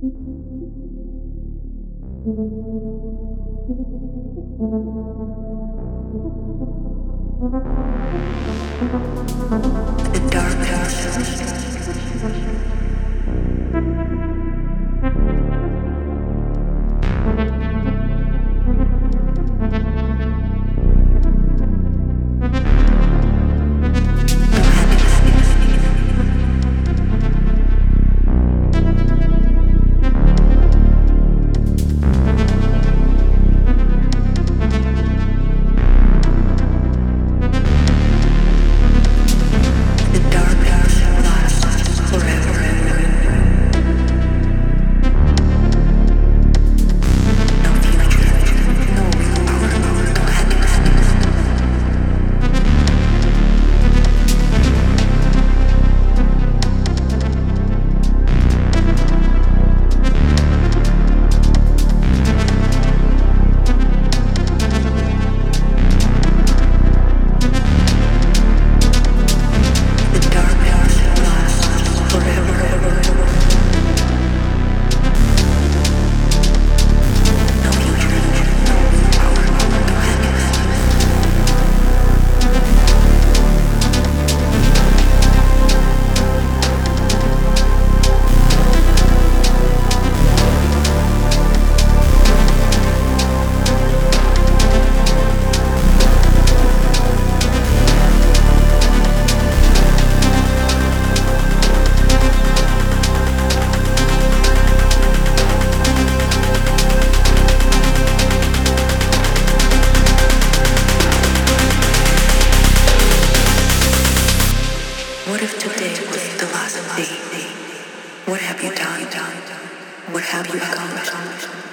The dark darkness. What if today was the last day? What have you done? What have you accomplished?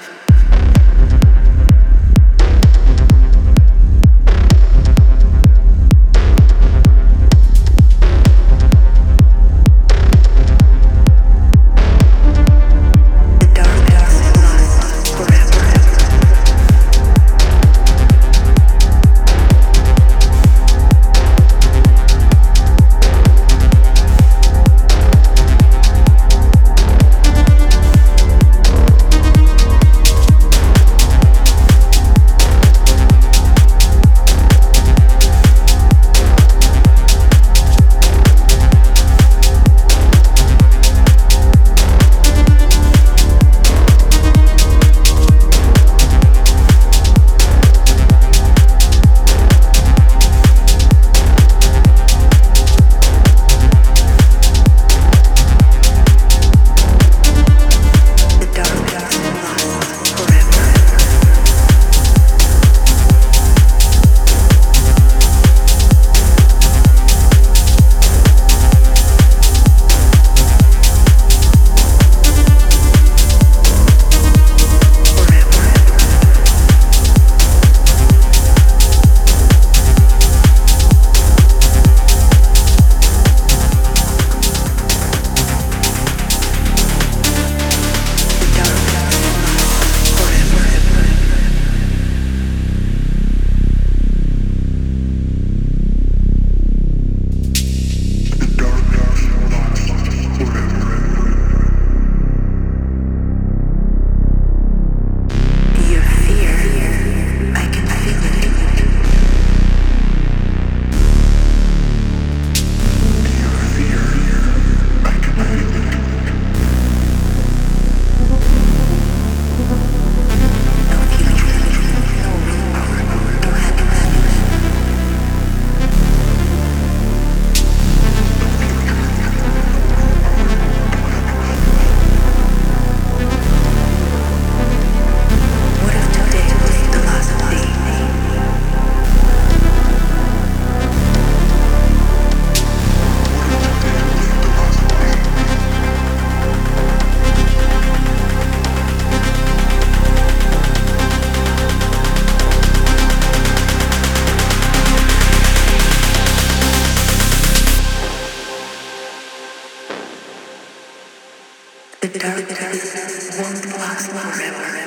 Box forever.